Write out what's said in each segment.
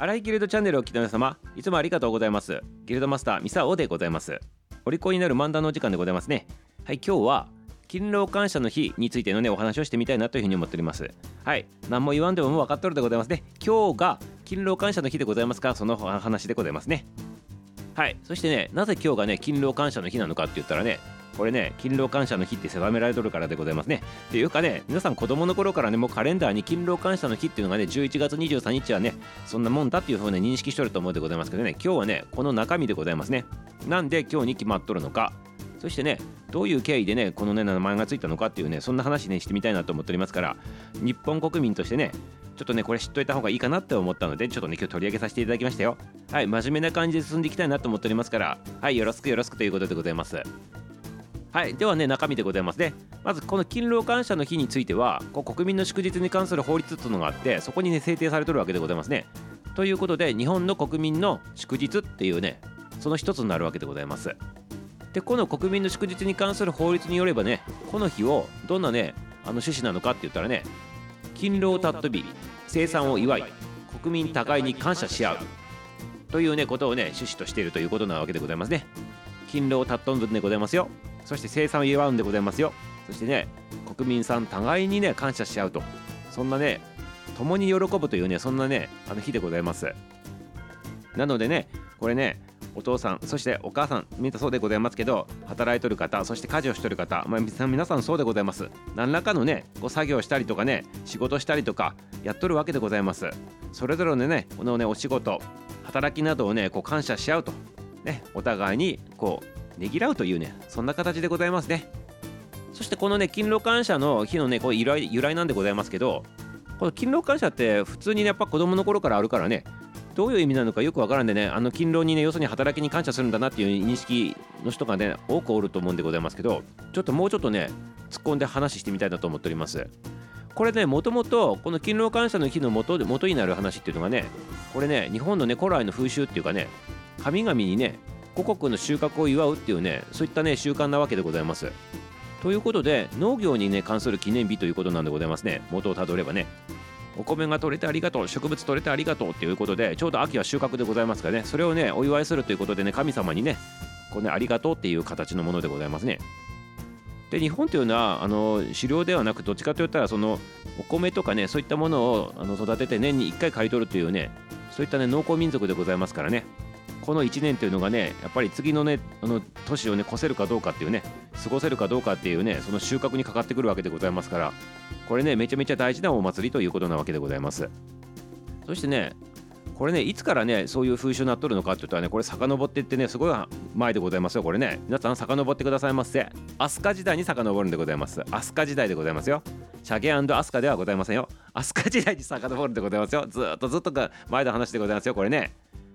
荒井ギルドチャンネルを聞きの皆様いつもありがとうございます。ギルドマスターミサオでございます。お利口になる漫談のお時間でございますね。はい今日は勤労感謝の日についてのねお話をしてみたいなというふうに思っております。はい何も言わんでももう分かっとるでございますね。今日が勤労感謝の日でございますか？その話でございますね。はいそしてねなぜ今日がね勤労感謝の日なのかって言ったらねこれね勤労感謝の日って定められとるからでございますね。っていうかね皆さん子供の頃からねもうカレンダーに勤労感謝の日っていうのがね11月23日はねそんなもんだっていうふうに認識しとると思うでございますけどね。今日はねこの中身でございますね。なんで今日に決まっとるのか。そしてねどういう経緯でねこのね名前がついたのかっていうねそんな話ねしてみたいなと思っておりますから日本国民としてねちょっとねこれ知っといた方がいいかなって思ったのでちょっとね今日取り上げさせていただきましたよ。はい真面目な感じで進んでいきたいなと思っておりますからはいよろしくよろしくということでございます。はいではね中身でございますね。まずこの勤労感謝の日についてはこう国民の祝日に関する法律というのがあってそこにね制定されてるわけでございますね。ということで日本の国民の祝日っていうねその一つになるわけでございます。でこの国民の祝日に関する法律によればねこの日をどんなねあの趣旨なのかって言ったらね勤労尊び生産を祝い国民互いに感謝し合うというねことをね趣旨としているということなわけでございますね。勤労尊ぶんでございますよ。そして生産を祝うんでございますよ。そしてね国民さん互いにね感謝し合うと。そんなね共に喜ぶというねそんなねあの日でございます。なのでねこれねお父さんそしてお母さんみんなそうでございますけど働いとる方そして家事をしとる方、まあ、皆さんそうでございます。何らかのねこう作業したりとかね仕事したりとかやっとるわけでございます。それぞれのねこのねお仕事働きなどをねこう感謝し合うと。ねお互いにこうねぎらうというねそんな形でございますね。そしてこのね勤労感謝の日のねこう由来由来なんでございますけどこの勤労感謝って普通にねやっぱ子供の頃からあるからねどういう意味なのかよくわからんでねあの勤労にね要するに働きに感謝するんだなっていう認識の人がね多くおると思うんでございますけどちょっともうちょっとね突っ込んで話してみたいなと思っております。これねもともとこの勤労感謝の日の元で元になる話っていうのがねこれね日本のね古来の風習っていうかね神々にね五穀の収穫を祝うっていうねそういったね習慣なわけでございます。ということで農業にね関する記念日ということなんでございますね。元をたどればね。お米が取れてありがとう植物取れてありがとうっていうことでちょうど秋は収穫でございますからね。それをねお祝いするということでね神様にねこうねありがとうっていう形のものでございますね。で日本というのはあの狩猟ではなくどっちかといったらそのお米とかねそういったものをあの育てて年に1回刈り取るというねそういったね農耕民族でございますからね。この1年というのがねやっぱり次のねあの年をね越せるかどうかっていうね過ごせるかどうかっていうねその収穫にかかってくるわけでございますからこれねめちゃめちゃ大事なお祭りということなわけでございます。そしてねこれねいつからねそういう風習になっとるのかって言ったらねこれ遡っていってねすごい前でございますよこれね。皆さん遡ってくださいませ。飛鳥時代に遡るんでございます。飛鳥時代でございますよ。シャゲ飛鳥ではございませんよ。飛鳥時代に遡るんでございますよ。ずっとずっと前の話でございますよこれね。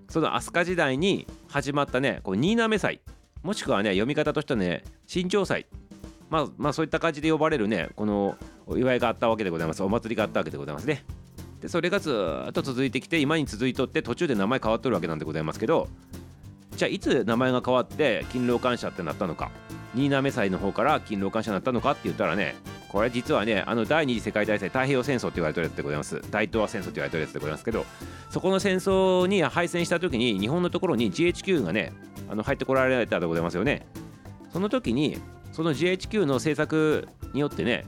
その飛鳥時代に始まったねこう新滑祭。もしくはね読み方としてはね新潮祭。まあまあそういった感じで呼ばれるねこのお祝いがあったわけでございます。お祭りがあったわけでございますね。でそれがずっと続いてきて今に続いとって途中で名前変わっとるわけなんでございますけどじゃあいつ名前が変わって勤労感謝ってなったのか。新滑祭の方から勤労感謝になったのかって言ったらねこれ実はねあの第二次世界大戦太平洋戦争って言われてるやつでございます大東亜戦争って言われてるやつでございますけどそこの戦争に敗戦した時に日本のところに GHQ がねあの入ってこられたでございますよねその時にその GHQ の政策によってね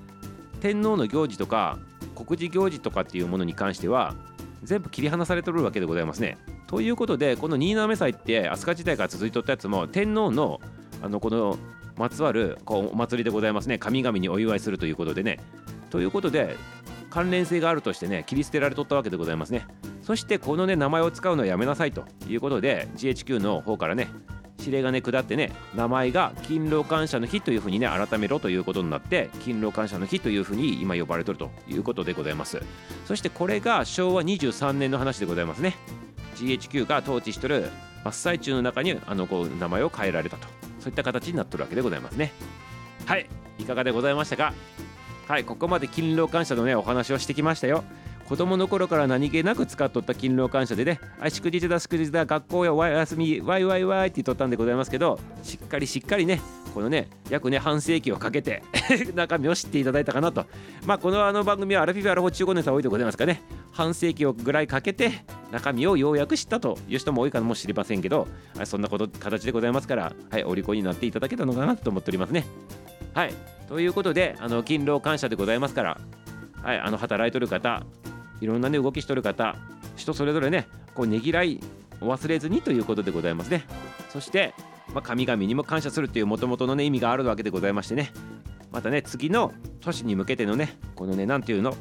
天皇の行事とか国事行事とかっていうものに関しては全部切り離されてるわけでございますね。ということでこの新滑祭って飛鳥時代から続いとったやつも天皇のあのこのまつわるこうお祭りでございますね。神々にお祝いするということでね。ということで関連性があるとしてね切り捨てられとったわけでございますね。そしてこのね名前を使うのはやめなさいということで GHQ の方からね指令がね下ってね名前が勤労感謝の日というふうにね改めろということになって勤労感謝の日というふうに今呼ばれてるということでございます。そしてこれが昭和23年の話でございますね。GHQ が統治しとる真っ最中の中にあのこう名前を変えられたと。そういった形になっとるわけでございますね。はい。いかがでございましたか？はい。ここまで勤労感謝のねお話をしてきましたよ。子供の頃から何気なく使っとった勤労感謝でね、あ祝日だ祝日だ学校やお休みワイワイワイって言っとったんでございますけどしっかりしっかりねこのね約ね半世紀をかけて 中身を知っていただいたかなと。まあこのあの番組はアラフィフアラフォー15年さん多いでございますかね。半世紀をぐらいかけて中身をようやく知ったという人も多いかもしれませんけどそんなこと形でございますからはいお利口になっていただけたのかなと思っておりますね。はいということであの勤労感謝でございますからはいあの働いとる方いろんなね動きしとる方人それぞれねこうねぎらいを忘れずにということでございますね。そしてまあ、神々にも感謝するっていうもともとのね意味があるわけでございましてね。またね次の年に向けてのねこのね何ていうの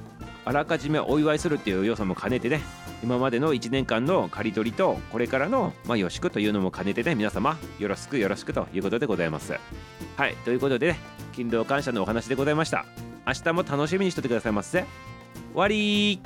あらかじめお祝いするっていう要素も兼ねてね今までの1年間の刈り取りとこれからのまあよしくというのも兼ねてね皆様よろしくよろしくということでございます。はいということでね勤労感謝のお話でございました。明日も楽しみにしとってくださいませ。終わり。